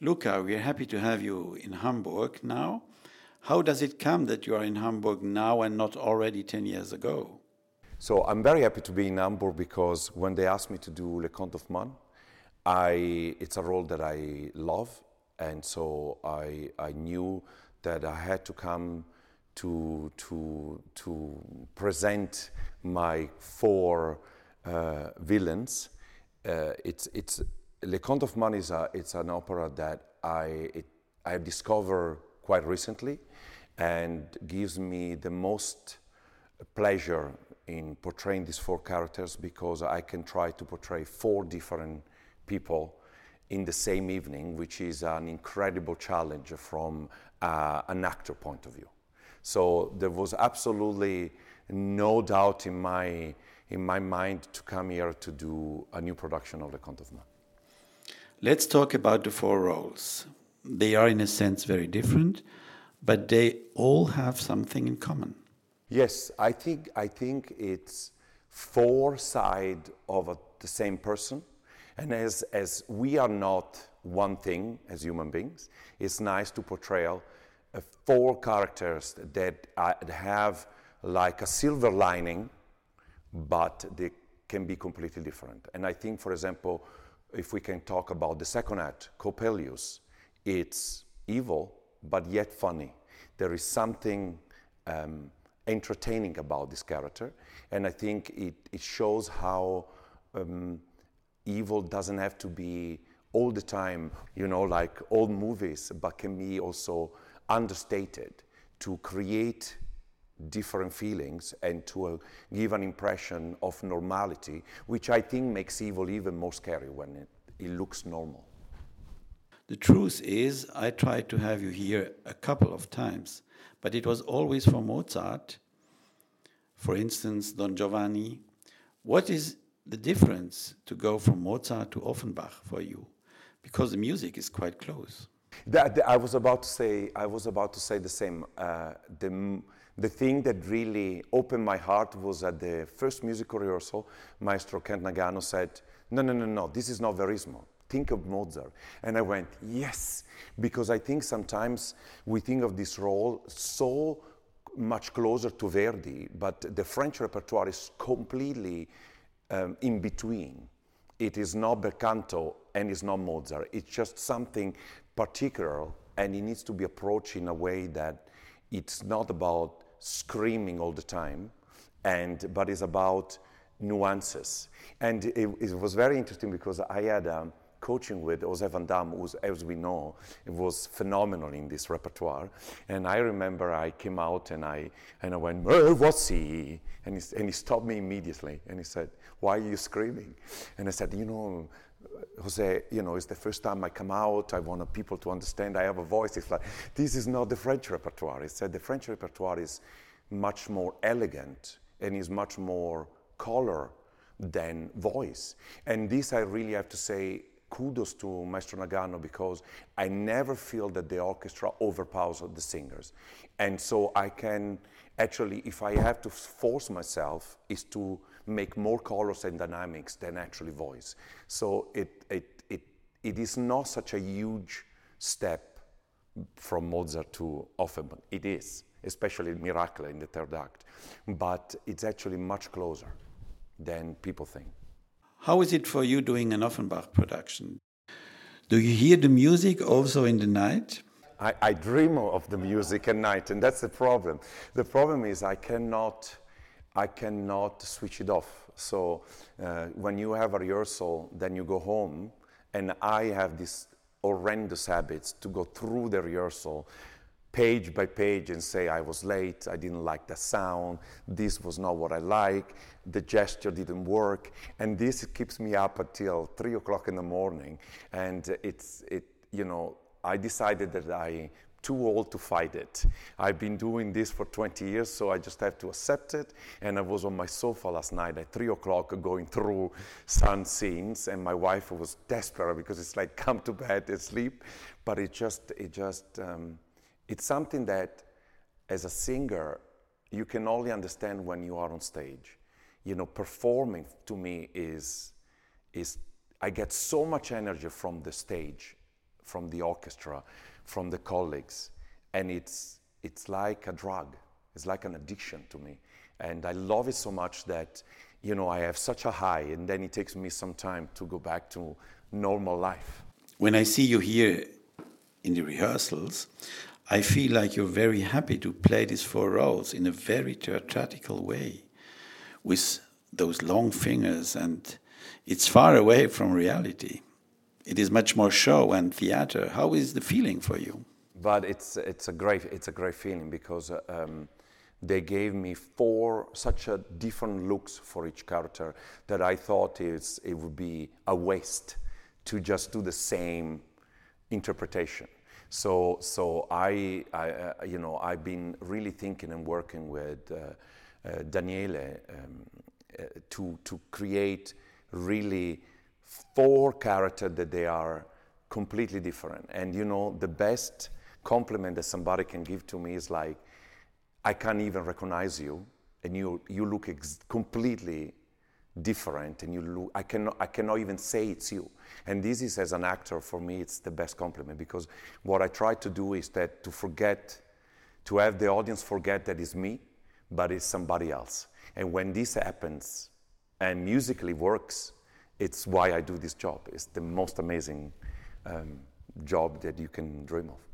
Luca, we're happy to have you in Hamburg now. How does it come that you are in Hamburg now and not already 10 years ago? So I'm very happy to be in Hamburg because when they asked me to do Les Contes d'Hoffmann, I, it's a role that I love. And so I, I knew that I had to come to, to, to present my four uh, villains. Uh, it's, it's, Les Contes d'Hoffmann is a, it's an opera that I, it, I discovered quite recently and gives me the most pleasure in portraying these four characters because I can try to portray four different people in the same evening, which is an incredible challenge from uh, an actor point of view. So there was absolutely no doubt in my, in my mind to come here to do a new production of Les Contes d'Hoffmann. Let's talk about the four roles. They are, in a sense, very different, but they all have something in common. Yes, I think, I think it's four sides of a, the same person. And as, as we are not one thing as human beings, it's nice to portray uh, four characters that uh, have like a silver lining, but they can be completely different. And I think, for example, if we can talk about the second act, Coppelius, it's evil, but yet funny. There is something um, entertaining about this character, and I think it, it shows how um, evil doesn't have to be all the time, you know, like old movies, but can be also understated to create different feelings and to uh, give an impression of normality, which I think makes evil even more scary when it, it looks normal. The truth is, I tried to have you here a couple of times, but it was always for Mozart. For instance, Don Giovanni. What is the difference to go from Mozart to Offenbach for you? Because the music is quite close. That, I was about to say. I was about to say the same. Uh, the, the thing that really opened my heart was at the first musical rehearsal. Maestro Kent Nagano said, "No, no, no, no. This is not Verismo think of Mozart. And I went, yes, because I think sometimes we think of this role so much closer to Verdi, but the French repertoire is completely um, in between. It is not bel canto and it's not Mozart. It's just something particular, and it needs to be approached in a way that it's not about screaming all the time, and but it's about nuances. And it, it was very interesting because I had. Um, coaching with José Van Dam, who, as we know, was phenomenal in this repertoire. And I remember I came out and I, and I went, what's he? And he, and he stopped me immediately and he said, why are you screaming? And I said, you know, Jose, you know, it's the first time I come out. I want people to understand I have a voice. It's like, this is not the French repertoire. He said the French repertoire is much more elegant and is much more color than voice. And this I really have to say kudos to Maestro Nagano because I never feel that the orchestra overpowers the singers. And so I can actually, if I have to force myself, is to make more colors and dynamics than actually voice. So it, it, it, it is not such a huge step from Mozart to Offenbach. It is, especially Miracle in the third act. But it's actually much closer than people think. How is it for you doing an Offenbach production? Do you hear the music also in the night? I, I, dream of the music at night, and that's the problem. The problem is I cannot, I cannot switch it off. So uh, when you have a rehearsal, then you go home, and I have this horrendous habits to go through the rehearsal page by page and say I was late, I didn't like the sound, this was not what I like, the gesture didn't work, and this keeps me up until three o'clock in the morning. And it's it you know I decided that I too old to fight it. I've been doing this for 20 years, so I just have to accept it. And I was on my sofa last night at three o'clock going through some scenes, and my wife was desperate because it's like come to bed and sleep. But it just it just um, it's something that, as a singer, you can only understand when you are on stage. You know, performing to me is, is I get so much energy from the stage, from the orchestra, from the colleagues, and it's it's like a drug. It's like an addiction to me, and I love it so much that you know I have such a high, and then it takes me some time to go back to normal life. When I see you here in the rehearsals, I feel like you're very happy to play these four roles in a very theatrical way with those long fingers, and it's far away from reality. It is much more show and theater. How is the feeling for you? But it's, it's, a, great, it's a great feeling because um, they gave me four such a different looks for each character that I thought is, it would be a waste to just do the same interpretation. So, so I, I uh, you know, I've been really thinking and working with uh, uh, Daniele um, to, to create really four characters that they are completely different. And you know, the best compliment that somebody can give to me is like, I can't even recognize you, and you, you look ex- completely different and you look, I cannot, I cannot even say it's you. And this is, as an actor, for me, it's the best compliment because what I try to do is that to forget, to have the audience forget that it's me, but it's somebody else. And when this happens and musically works, it's why I do this job. It's the most amazing um, job that you can dream of.